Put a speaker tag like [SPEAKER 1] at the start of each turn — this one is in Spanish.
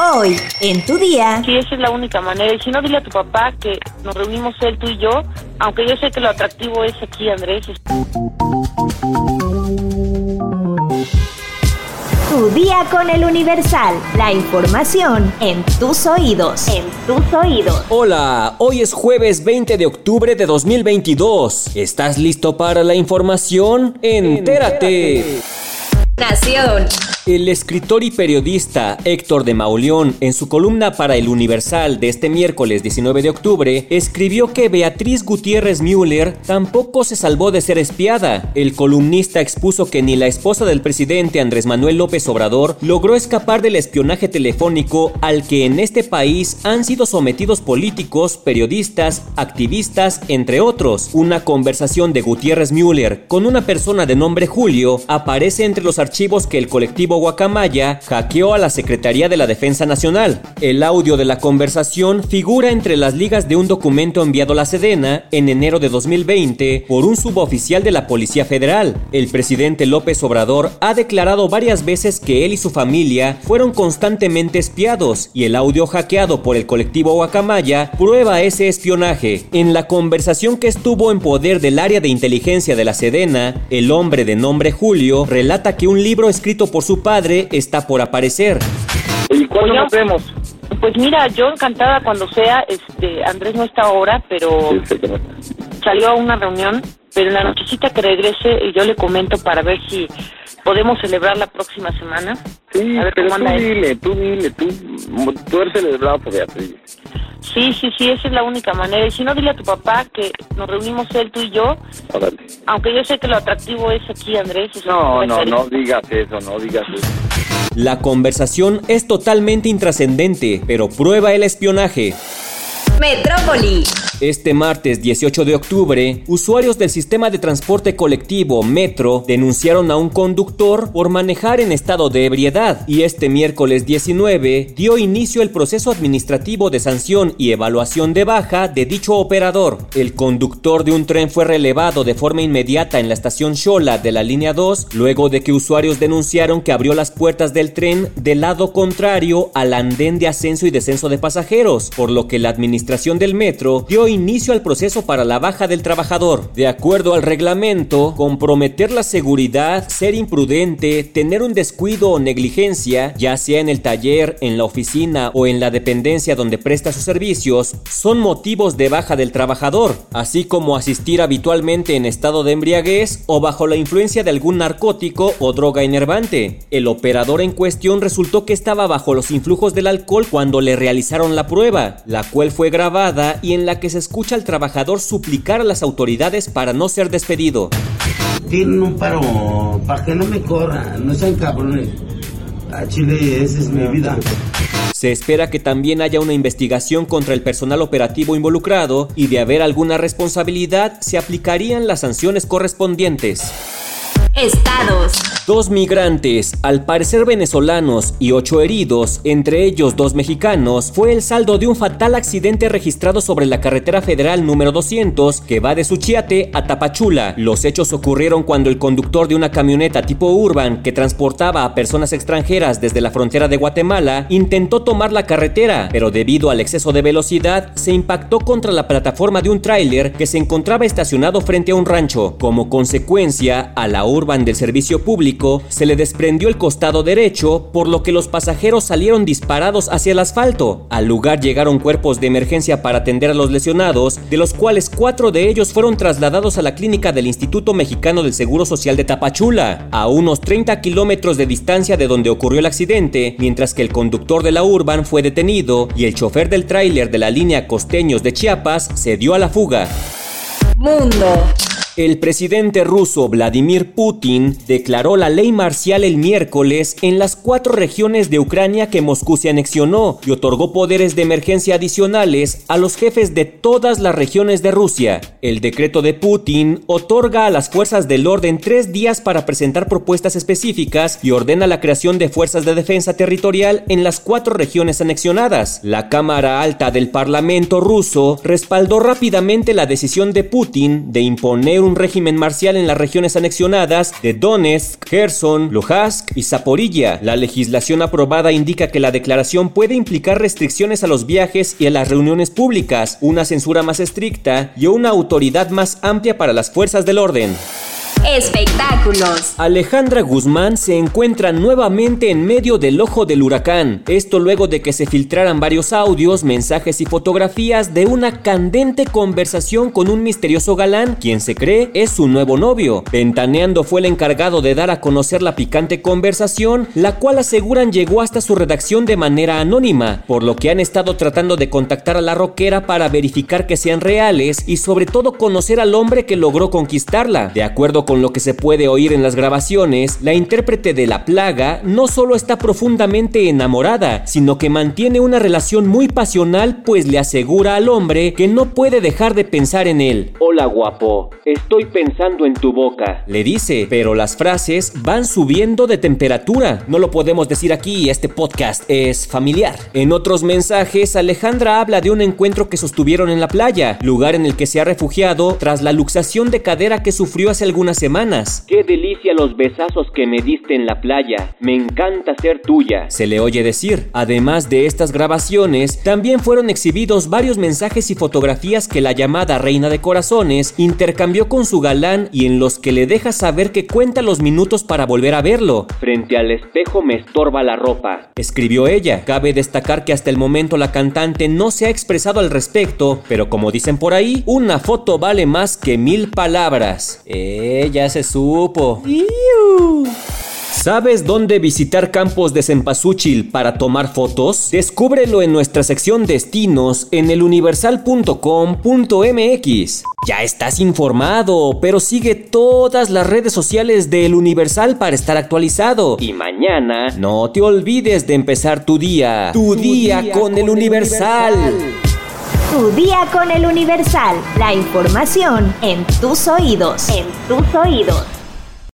[SPEAKER 1] Hoy, en tu día.
[SPEAKER 2] Sí, esa es la única manera. Y si no, dile a tu papá que nos reunimos él, tú y yo. Aunque yo sé que lo atractivo es aquí, Andrés.
[SPEAKER 1] Tu día con el Universal. La información en tus oídos. En tus oídos.
[SPEAKER 3] Hola, hoy es jueves 20 de octubre de 2022. ¿Estás listo para la información? Entérate.
[SPEAKER 1] Nación.
[SPEAKER 3] El escritor y periodista Héctor de Mauleón, en su columna para El Universal de este miércoles 19 de octubre, escribió que Beatriz Gutiérrez Müller tampoco se salvó de ser espiada. El columnista expuso que ni la esposa del presidente Andrés Manuel López Obrador logró escapar del espionaje telefónico al que en este país han sido sometidos políticos, periodistas, activistas, entre otros. Una conversación de Gutiérrez Müller con una persona de nombre Julio aparece entre los archivos que el colectivo Guacamaya hackeó a la Secretaría de la Defensa Nacional. El audio de la conversación figura entre las ligas de un documento enviado a la Sedena en enero de 2020 por un suboficial de la Policía Federal. El presidente López Obrador ha declarado varias veces que él y su familia fueron constantemente espiados y el audio hackeado por el colectivo Guacamaya prueba ese espionaje. En la conversación que estuvo en poder del área de inteligencia de la Sedena, el hombre de nombre Julio relata que un libro escrito por su está por aparecer.
[SPEAKER 4] ¿Y cuándo nos vemos?
[SPEAKER 2] Pues mira, yo encantada cuando sea, este, Andrés no está ahora, pero salió a una reunión, pero en la nochecita que regrese y yo le comento para ver si podemos celebrar la próxima semana.
[SPEAKER 4] Sí,
[SPEAKER 2] a ver
[SPEAKER 4] pero
[SPEAKER 2] cómo
[SPEAKER 4] tú
[SPEAKER 2] anda él.
[SPEAKER 4] dile, tú dile, tú, tú eres celebrado por Beatriz.
[SPEAKER 2] Sí, sí, sí, esa es la única manera. Y si no, dile a tu papá que nos reunimos él, tú y yo.
[SPEAKER 4] Órale.
[SPEAKER 2] Aunque yo sé que lo atractivo es aquí, Andrés. es
[SPEAKER 4] No, no, no digas eso, no digas eso.
[SPEAKER 3] La conversación es totalmente intrascendente, pero prueba el espionaje.
[SPEAKER 1] Metrópoli.
[SPEAKER 3] Este martes 18 de octubre, usuarios del sistema de transporte colectivo Metro denunciaron a un conductor por manejar en estado de ebriedad y este miércoles 19 dio inicio el proceso administrativo de sanción y evaluación de baja de dicho operador. El conductor de un tren fue relevado de forma inmediata en la estación Xola de la línea 2 luego de que usuarios denunciaron que abrió las puertas del tren del lado contrario al andén de ascenso y descenso de pasajeros, por lo que la administración del metro dio inicio al proceso para la baja del trabajador. De acuerdo al reglamento, comprometer la seguridad, ser imprudente, tener un descuido o negligencia, ya sea en el taller, en la oficina o en la dependencia donde presta sus servicios, son motivos de baja del trabajador, así como asistir habitualmente en estado de embriaguez o bajo la influencia de algún narcótico o droga enervante. El operador en cuestión resultó que estaba bajo los influjos del alcohol cuando le realizaron la prueba, la cual fue grabada y en la que se escucha al trabajador suplicar a las autoridades para no ser despedido.
[SPEAKER 5] tienen un paro para que no me corran, no sean cabrones. A Chile, esa es mi vida.
[SPEAKER 3] Se espera que también haya una investigación contra el personal operativo involucrado y de haber alguna responsabilidad se aplicarían las sanciones correspondientes.
[SPEAKER 1] Estados.
[SPEAKER 3] Dos migrantes, al parecer venezolanos, y ocho heridos, entre ellos dos mexicanos, fue el saldo de un fatal accidente registrado sobre la carretera federal número 200 que va de Suchiate a Tapachula. Los hechos ocurrieron cuando el conductor de una camioneta tipo urban que transportaba a personas extranjeras desde la frontera de Guatemala intentó tomar la carretera, pero debido al exceso de velocidad se impactó contra la plataforma de un tráiler que se encontraba estacionado frente a un rancho. Como consecuencia, a la urban del servicio público se le desprendió el costado derecho, por lo que los pasajeros salieron disparados hacia el asfalto. Al lugar llegaron cuerpos de emergencia para atender a los lesionados, de los cuales cuatro de ellos fueron trasladados a la clínica del Instituto Mexicano del Seguro Social de Tapachula, a unos 30 kilómetros de distancia de donde ocurrió el accidente, mientras que el conductor de la urban fue detenido y el chofer del tráiler de la línea Costeños de Chiapas se dio a la fuga.
[SPEAKER 1] Mundo.
[SPEAKER 3] El presidente ruso Vladimir Putin declaró la ley marcial el miércoles en las cuatro regiones de Ucrania que Moscú se anexionó y otorgó poderes de emergencia adicionales a los jefes de todas las regiones de Rusia. El decreto de Putin otorga a las fuerzas del orden tres días para presentar propuestas específicas y ordena la creación de fuerzas de defensa territorial en las cuatro regiones anexionadas. La Cámara Alta del Parlamento ruso respaldó rápidamente la decisión de Putin de imponer un un régimen marcial en las regiones anexionadas de Donetsk, Kherson, Luhansk y Zaporilla. La legislación aprobada indica que la declaración puede implicar restricciones a los viajes y a las reuniones públicas, una censura más estricta y una autoridad más amplia para las fuerzas del orden.
[SPEAKER 1] Espectáculos.
[SPEAKER 3] Alejandra Guzmán se encuentra nuevamente en medio del ojo del huracán. Esto luego de que se filtraran varios audios, mensajes y fotografías de una candente conversación con un misterioso galán, quien se cree es su nuevo novio. Ventaneando fue el encargado de dar a conocer la picante conversación, la cual aseguran llegó hasta su redacción de manera anónima, por lo que han estado tratando de contactar a la rockera para verificar que sean reales y sobre todo conocer al hombre que logró conquistarla. De acuerdo con lo que se puede oír en las grabaciones, la intérprete de La Plaga no solo está profundamente enamorada, sino que mantiene una relación muy pasional pues le asegura al hombre que no puede dejar de pensar en él. Hola guapo, estoy pensando en tu boca, le dice, pero las frases van subiendo de temperatura. No lo podemos decir aquí, este podcast es familiar. En otros mensajes, Alejandra habla de un encuentro que sostuvieron en la playa, lugar en el que se ha refugiado tras la luxación de cadera que sufrió hace algunas semanas. Qué delicia los besazos que me diste en la playa. Me encanta ser tuya. Se le oye decir. Además de estas grabaciones, también fueron exhibidos varios mensajes y fotografías que la llamada Reina de Intercambió con su galán y en los que le deja saber que cuenta los minutos para volver a verlo. Frente al espejo me estorba la ropa. Escribió ella. Cabe destacar que hasta el momento la cantante no se ha expresado al respecto, pero como dicen por ahí, una foto vale más que mil palabras. Eh, ya se supo. ¿Sabes dónde visitar campos de cempasúchil para tomar fotos? Descúbrelo en nuestra sección destinos en eluniversal.com.mx. Ya estás informado, pero sigue todas las redes sociales de El Universal para estar actualizado. Y mañana no te olvides de empezar tu día. Tu, día, con, El Universal.
[SPEAKER 1] Tu día con el Universal. La información en tus oídos. En tus oídos.